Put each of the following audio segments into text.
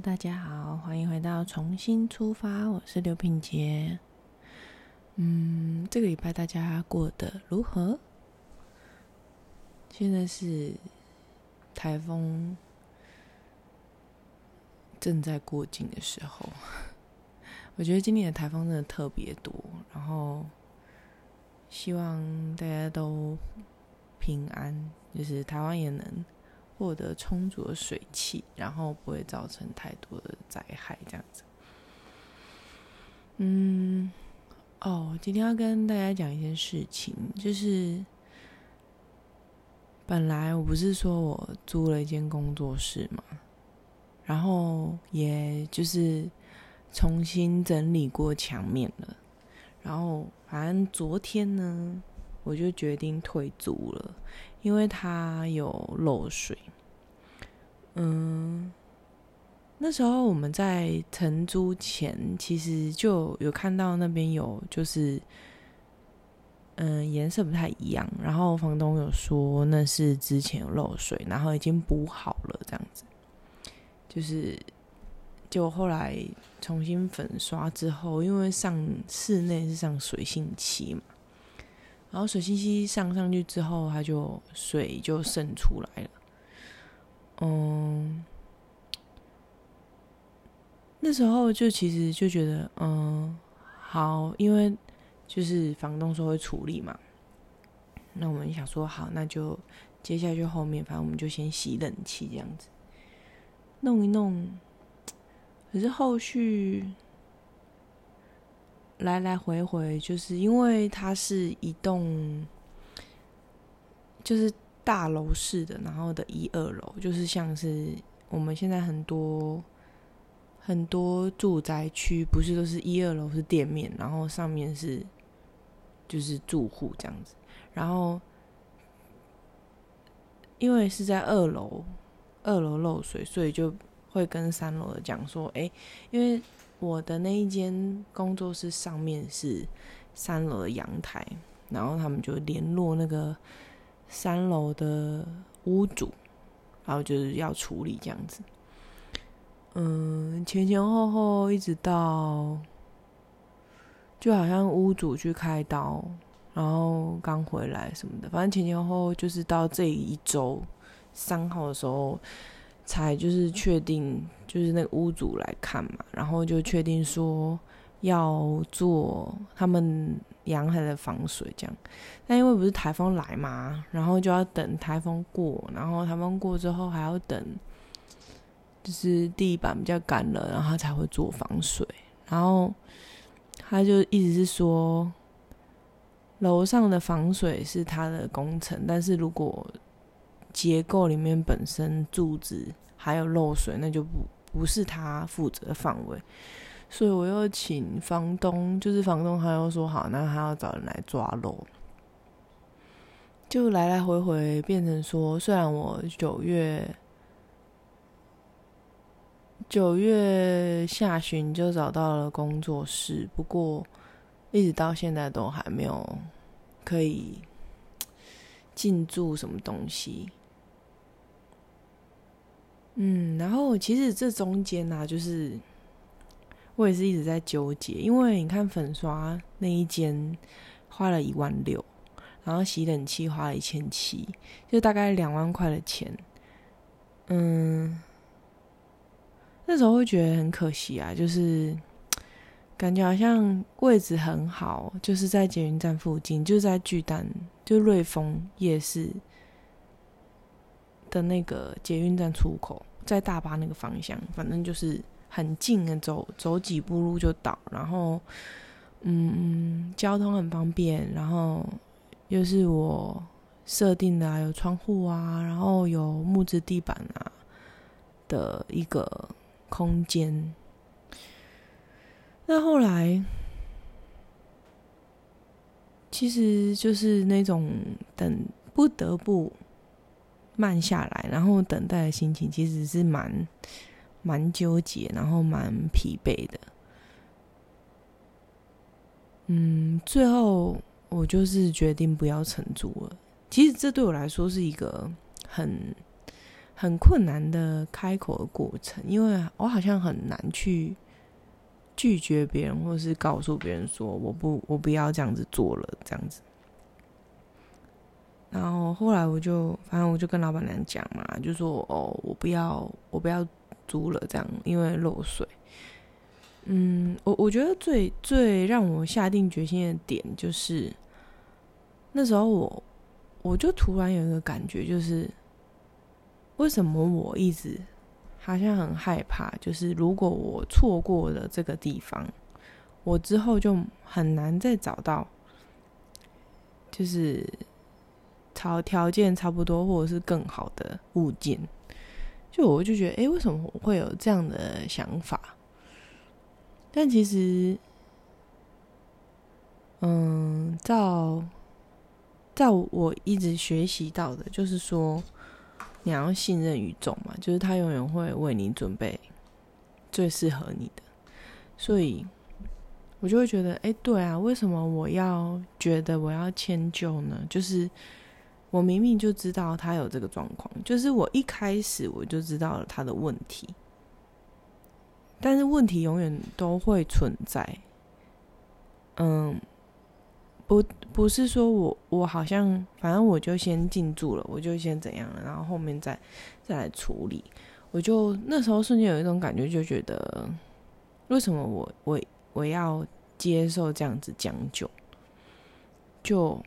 大家好，欢迎回到重新出发，我是刘品杰。嗯，这个礼拜大家过得如何？现在是台风正在过境的时候，我觉得今年的台风真的特别多，然后希望大家都平安，就是台湾也能。获得充足的水汽，然后不会造成太多的灾害，这样子。嗯，哦，今天要跟大家讲一件事情，就是本来我不是说我租了一间工作室嘛，然后也就是重新整理过墙面了，然后反正昨天呢。我就决定退租了，因为它有漏水。嗯，那时候我们在承租前，其实就有看到那边有就是，嗯，颜色不太一样。然后房东有说那是之前有漏水，然后已经补好了这样子。就是，就后来重新粉刷之后，因为上室内是上水性漆嘛。然后水信息上上去之后，它就水就渗出来了。嗯，那时候就其实就觉得，嗯，好，因为就是房东说会处理嘛。那我们想说，好，那就接下来就后面，反正我们就先洗冷气这样子，弄一弄。可是后续。来来回回，就是因为它是一栋，就是大楼式的，然后的一二楼，就是像是我们现在很多很多住宅区，不是都是一二楼是店面，然后上面是就是住户这样子，然后因为是在二楼，二楼漏水，所以就会跟三楼的讲说，哎，因为。我的那一间工作室上面是三楼的阳台，然后他们就联络那个三楼的屋主，然后就是要处理这样子。嗯，前前后后一直到，就好像屋主去开刀，然后刚回来什么的，反正前前后后就是到这一周三号的时候。才就是确定，就是那个屋主来看嘛，然后就确定说要做他们阳台的防水这样。但因为不是台风来嘛，然后就要等台风过，然后台风过之后还要等，就是地板比较干了，然后他才会做防水。然后他就一直是说，楼上的防水是他的工程，但是如果结构里面本身柱子还有漏水，那就不不是他负责的范围，所以我又请房东，就是房东他又说好，那他要找人来抓漏，就来来回回变成说，虽然我九月九月下旬就找到了工作室，不过一直到现在都还没有可以进驻什么东西。嗯，然后其实这中间呢，就是我也是一直在纠结，因为你看粉刷那一间花了一万六，然后洗冷气花了一千七，就大概两万块的钱。嗯，那时候会觉得很可惜啊，就是感觉好像位置很好，就是在捷运站附近，就在巨蛋，就瑞丰夜市。的那个捷运站出口，在大巴那个方向，反正就是很近的，走走几步路就到。然后，嗯，交通很方便，然后又是我设定的，有窗户啊，然后有木质地板啊的一个空间。那后来，其实就是那种等不得不。慢下来，然后等待的心情其实是蛮蛮纠结，然后蛮疲惫的。嗯，最后我就是决定不要承租了。其实这对我来说是一个很很困难的开口的过程，因为我好像很难去拒绝别人，或是告诉别人说我不我不要这样子做了这样子。然后后来我就反正我就跟老板娘讲嘛，就说哦我不要我不要租了这样，因为漏水。嗯，我我觉得最最让我下定决心的点就是那时候我我就突然有一个感觉就是。为什么我一直好像很害怕？就是如果我错过了这个地方，我之后就很难再找到，就是条条件差不多或者是更好的物件。就我就觉得，哎，为什么我会有这样的想法？但其实，嗯，照照我一直学习到的，就是说。你要信任宇宙嘛，就是他永远会为你准备最适合你的，所以我就会觉得，哎，对啊，为什么我要觉得我要迁就呢？就是我明明就知道他有这个状况，就是我一开始我就知道了他的问题，但是问题永远都会存在，嗯。不不是说我我好像反正我就先进驻了，我就先怎样了，然后后面再再来处理。我就那时候瞬间有一种感觉，就觉得为什么我我我要接受这样子将就？就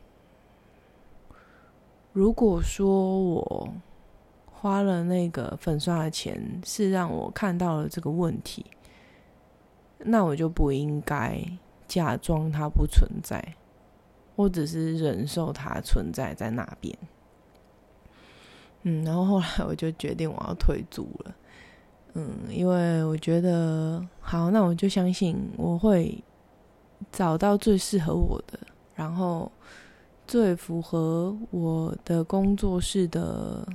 如果说我花了那个粉刷的钱，是让我看到了这个问题，那我就不应该假装它不存在。我只是忍受它存在在那边，嗯，然后后来我就决定我要退租了，嗯，因为我觉得好，那我就相信我会找到最适合我的，然后最符合我的工作室的，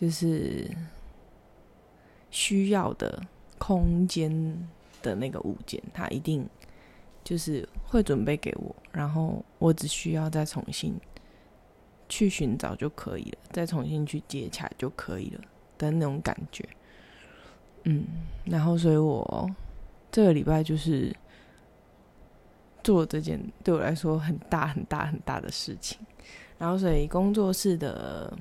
就是需要的空间的那个物件，它一定。就是会准备给我，然后我只需要再重新去寻找就可以了，再重新去接洽就可以了的那种感觉。嗯，然后所以我这个礼拜就是做这件对我来说很大很大很大的事情，然后所以工作室的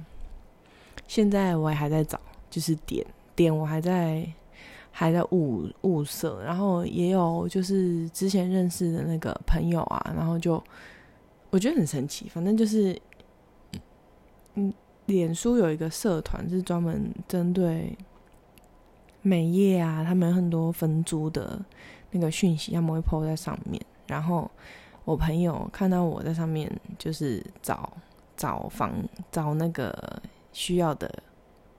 现在我也还在找，就是点点我还在。还在物物色，然后也有就是之前认识的那个朋友啊，然后就我觉得很神奇，反正就是嗯，脸书有一个社团是专门针对美业啊，他们很多分租的那个讯息，他们会 po 在上面。然后我朋友看到我在上面，就是找找房找那个需要的。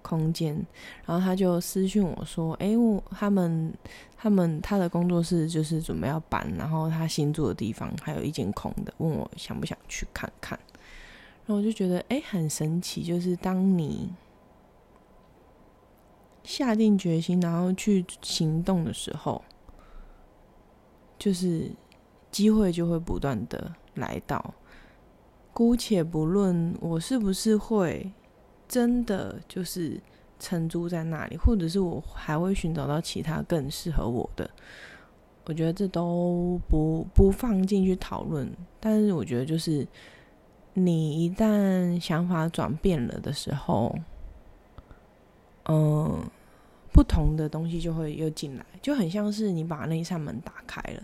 空间，然后他就私讯我说：“哎，我他们他们他的工作室就是准备要搬，然后他新住的地方还有一间空的，问我想不想去看看。”然后我就觉得哎，很神奇，就是当你下定决心然后去行动的时候，就是机会就会不断的来到。姑且不论我是不是会。真的就是承租在那里，或者是我还会寻找到其他更适合我的。我觉得这都不不放进去讨论。但是我觉得，就是你一旦想法转变了的时候，嗯，不同的东西就会又进来，就很像是你把那一扇门打开了。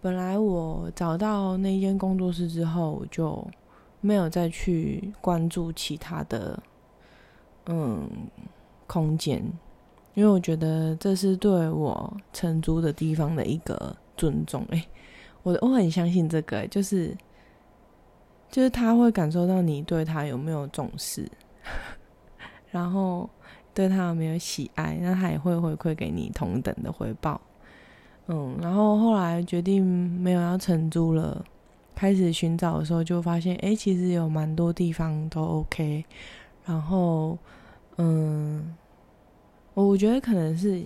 本来我找到那间工作室之后，我就没有再去关注其他的。嗯，空间，因为我觉得这是对我承租的地方的一个尊重。哎，我我很相信这个，就是就是他会感受到你对他有没有重视，然后对他有没有喜爱，那他也会回馈给你同等的回报。嗯，然后后来决定没有要承租了，开始寻找的时候就发现，哎，其实有蛮多地方都 OK，然后。嗯，我觉得可能是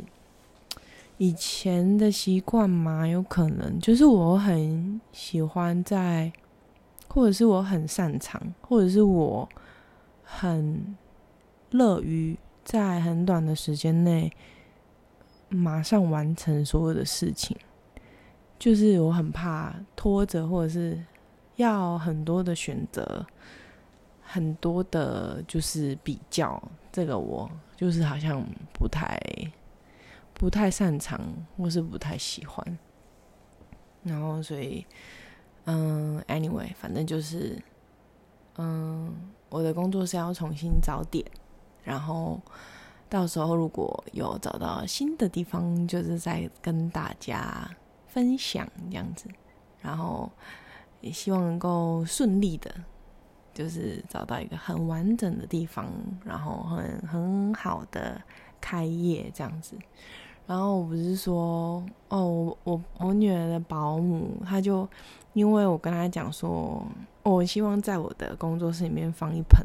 以前的习惯嘛，有可能就是我很喜欢在，或者是我很擅长，或者是我很乐于在很短的时间内马上完成所有的事情，就是我很怕拖着，或者是要很多的选择，很多的就是比较，这个我就是好像不太不太擅长，或是不太喜欢。然后所以，嗯，anyway，反正就是，嗯，我的工作是要重新找点。然后到时候如果有找到新的地方，就是再跟大家分享这样子。然后也希望能够顺利的，就是找到一个很完整的地方，然后很很好的开业这样子。然后我不是说哦，我我我女儿的保姆，她就因为我跟她讲说，我希望在我的工作室里面放一盆。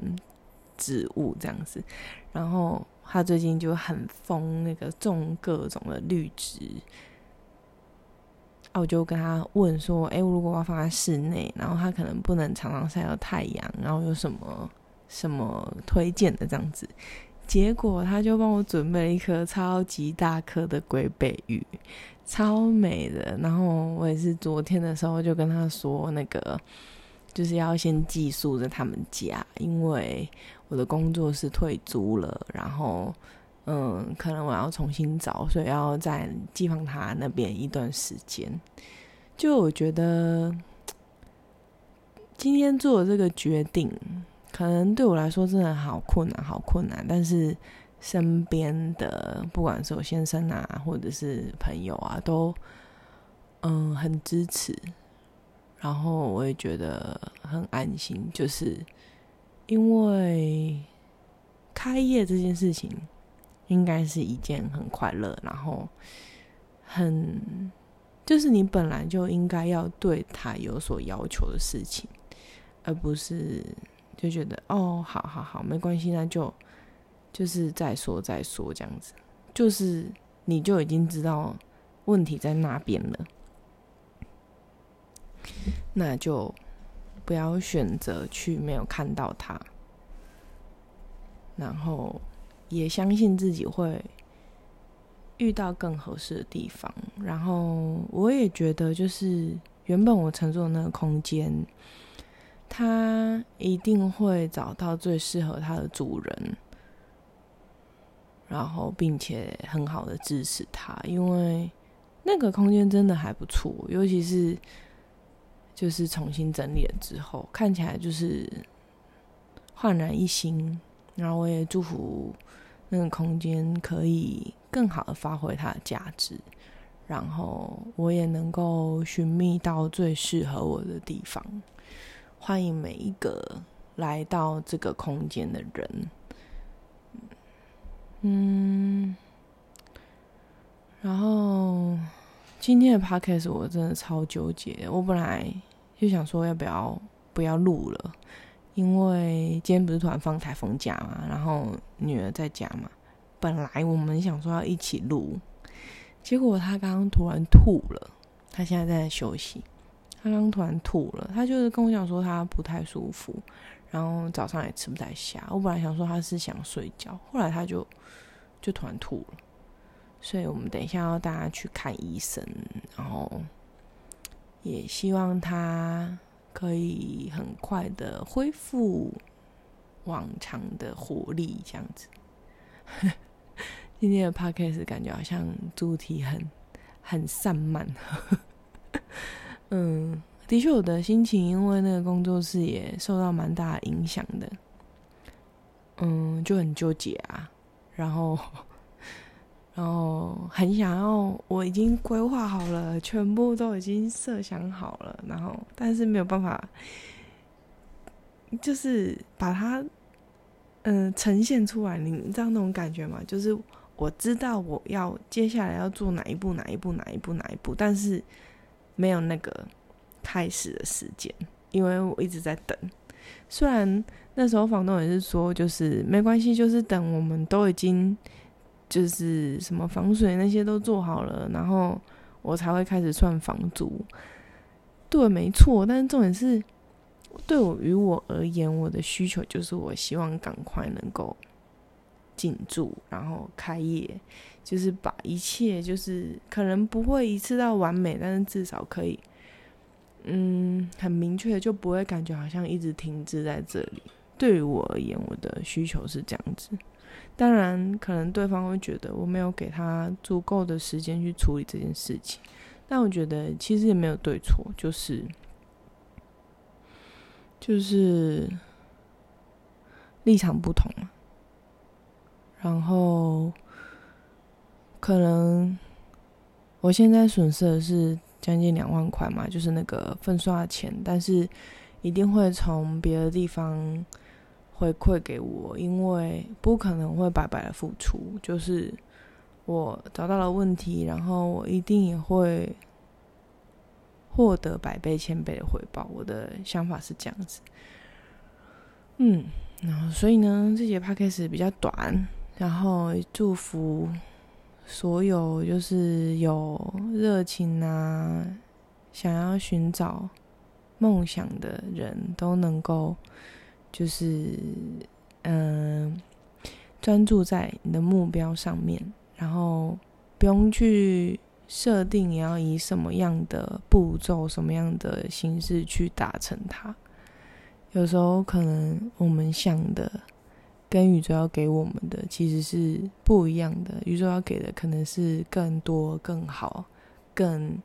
植物这样子，然后他最近就很疯那个种各种的绿植，啊，我就跟他问说，哎，如果我要放在室内，然后他可能不能常常晒到太阳，然后有什么什么推荐的这样子，结果他就帮我准备了一颗超级大颗的龟背玉，超美的，然后我也是昨天的时候就跟他说，那个就是要先寄宿在他们家，因为。我的工作是退租了，然后嗯，可能我要重新找，所以要在寄放他那边一段时间。就我觉得今天做的这个决定，可能对我来说真的好困难，好困难。但是身边的不管是我先生啊，或者是朋友啊，都嗯很支持，然后我也觉得很安心，就是。因为开业这件事情，应该是一件很快乐，然后很就是你本来就应该要对他有所要求的事情，而不是就觉得哦，好好好，没关系，那就就是再说再说这样子，就是你就已经知道问题在那边了，那就。不要选择去没有看到他，然后也相信自己会遇到更合适的地方。然后我也觉得，就是原本我乘坐的那个空间，他一定会找到最适合他的主人，然后并且很好的支持他，因为那个空间真的还不错，尤其是。就是重新整理了之后，看起来就是焕然一新。然后我也祝福那个空间可以更好的发挥它的价值，然后我也能够寻觅到最适合我的地方。欢迎每一个来到这个空间的人。嗯，然后今天的 podcast 我真的超纠结，我本来。就想说要不要不要录了，因为今天不是突然放台风假嘛，然后女儿在家嘛，本来我们想说要一起录，结果她刚刚突然吐了，她现在在休息，她刚突然吐了，她就是跟我讲说她不太舒服，然后早上也吃不太下，我本来想说她是想睡觉，后来她就就突然吐了，所以我们等一下要带她去看医生，然后。也希望他可以很快的恢复往常的活力，这样子。今天的 podcast 感觉好像主题很很散漫。嗯，的确，我的心情因为那个工作室也受到蛮大的影响的。嗯，就很纠结啊，然后。然后很想要，我已经规划好了，全部都已经设想好了，然后但是没有办法，就是把它嗯呈现出来。你知道那种感觉吗？就是我知道我要接下来要做哪一步，哪一步，哪一步，哪一步，但是没有那个开始的时间，因为我一直在等。虽然那时候房东也是说，就是没关系，就是等我们都已经。就是什么防水那些都做好了，然后我才会开始算房租。对，没错。但是重点是，对我于我而言，我的需求就是我希望赶快能够进驻，然后开业，就是把一切就是可能不会一次到完美，但是至少可以，嗯，很明确就不会感觉好像一直停滞在这里。对于我而言，我的需求是这样子。当然，可能对方会觉得我没有给他足够的时间去处理这件事情，但我觉得其实也没有对错，就是就是立场不同嘛。然后，可能我现在损失的是将近两万块嘛，就是那个粉刷钱，但是一定会从别的地方。回馈给我，因为不可能会白白的付出。就是我找到了问题，然后我一定也会获得百倍、千倍的回报。我的想法是这样子。嗯，然后所以呢，这节 p 开始比较短，然后祝福所有就是有热情啊，想要寻找梦想的人都能够。就是，嗯，专注在你的目标上面，然后不用去设定你要以什么样的步骤、什么样的形式去达成它。有时候可能我们想的跟宇宙要给我们的其实是不一样的，宇宙要给的可能是更多、更好、更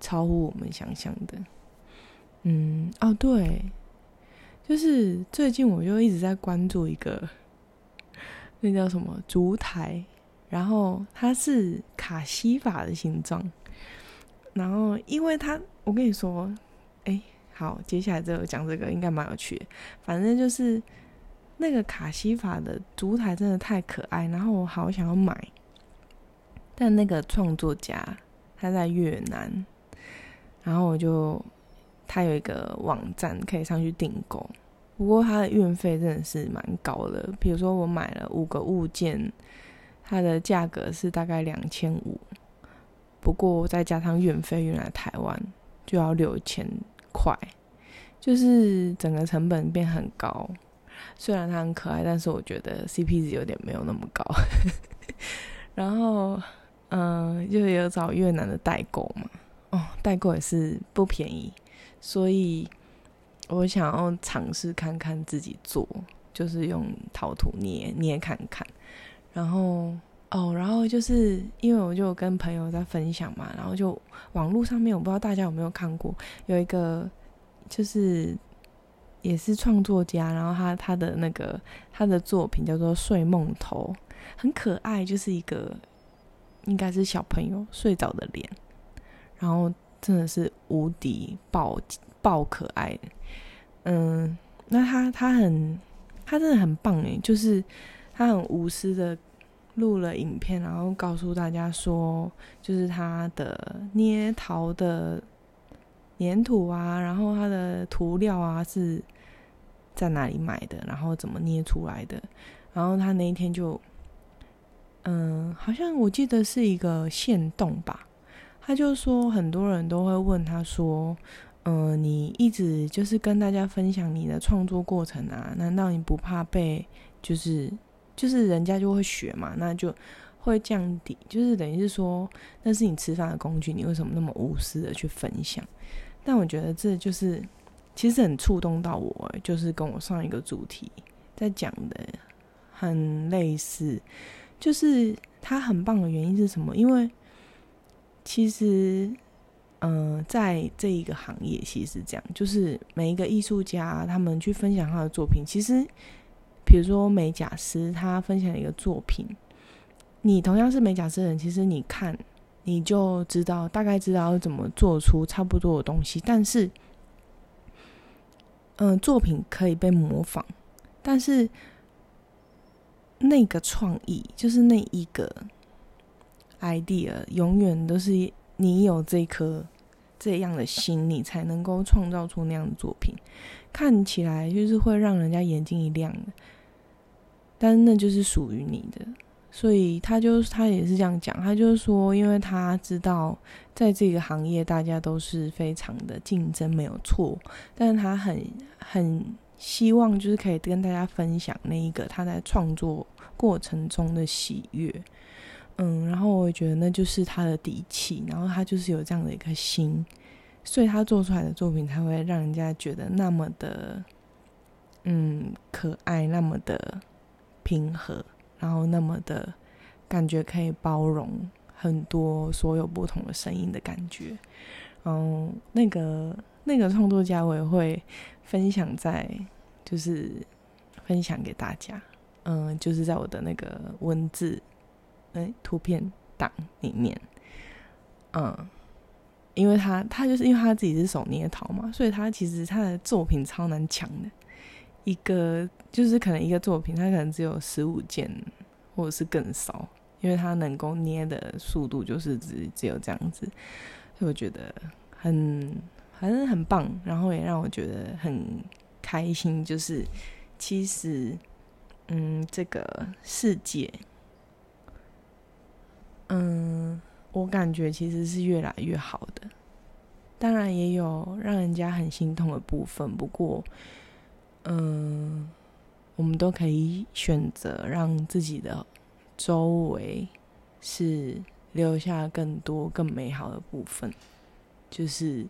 超乎我们想象的。嗯，哦，对。就是最近我就一直在关注一个，那叫什么？烛台，然后它是卡西法的形状，然后因为它，我跟你说，哎，好，接下来这个讲这个应该蛮有趣的，反正就是那个卡西法的烛台真的太可爱，然后我好想要买，但那个创作家他在越南，然后我就。它有一个网站可以上去订购，不过它的运费真的是蛮高的。比如说我买了五个物件，它的价格是大概两千五，不过再加上运费运来台湾就要六千块，就是整个成本变很高。虽然它很可爱，但是我觉得 CP 值有点没有那么高。然后，嗯，就有找越南的代购嘛，哦，代购也是不便宜。所以，我想要尝试看看自己做，就是用陶土捏捏看看。然后，哦，然后就是因为我就跟朋友在分享嘛，然后就网络上面，我不知道大家有没有看过，有一个就是也是创作家，然后他他的那个他的作品叫做《睡梦头》，很可爱，就是一个应该是小朋友睡着的脸，然后。真的是无敌爆爆可爱的，嗯，那他他很他真的很棒诶，就是他很无私的录了影片，然后告诉大家说，就是他的捏陶的粘土啊，然后他的涂料啊是在哪里买的，然后怎么捏出来的，然后他那一天就，嗯，好像我记得是一个线动吧。他就说，很多人都会问他说：“嗯，你一直就是跟大家分享你的创作过程啊，难道你不怕被就是就是人家就会学嘛？那就会降低，就是等于是说那是你吃饭的工具，你为什么那么无私的去分享？但我觉得这就是其实很触动到我，就是跟我上一个主题在讲的很类似，就是他很棒的原因是什么？因为其实，嗯，在这一个行业，其实是这样，就是每一个艺术家他们去分享他的作品。其实，比如说美甲师他分享一个作品，你同样是美甲师的人，其实你看你就知道，大概知道怎么做出差不多的东西。但是，嗯，作品可以被模仿，但是那个创意就是那一个。idea 永远都是你有这颗这样的心，你才能够创造出那样的作品，看起来就是会让人家眼睛一亮的。但那就是属于你的，所以他就他也是这样讲，他就是说，因为他知道在这个行业大家都是非常的竞争，没有错，但是他很很希望就是可以跟大家分享那一个他在创作。过程中的喜悦。嗯，然后我觉得那就是他的底气，然后他就是有这样的一颗心，所以他做出来的作品才会让人家觉得那么的，嗯，可爱，那么的平和，然后那么的感觉可以包容很多所有不同的声音的感觉。嗯，那个那个创作家我也会分享在，就是分享给大家。嗯，就是在我的那个文字。哎，图片档里面，嗯，因为他他就是因为他自己是手捏陶嘛，所以他其实他的作品超难抢的。一个就是可能一个作品，他可能只有十五件，或者是更少，因为他能够捏的速度就是只只有这样子，所以我觉得很反正很棒，然后也让我觉得很开心。就是其实，嗯，这个世界。嗯，我感觉其实是越来越好的，当然也有让人家很心痛的部分。不过，嗯，我们都可以选择让自己的周围是留下更多更美好的部分，就是。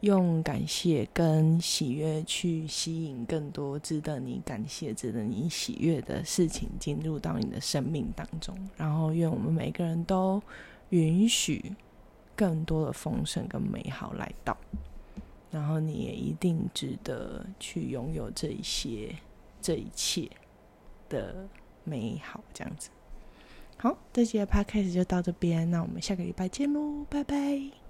用感谢跟喜悦去吸引更多值得你感谢、值得你喜悦的事情进入到你的生命当中，然后愿我们每个人都允许更多的丰盛跟美好来到，然后你也一定值得去拥有这一些、这一切的美好。这样子，好，这节 podcast 就到这边，那我们下个礼拜见喽，拜拜。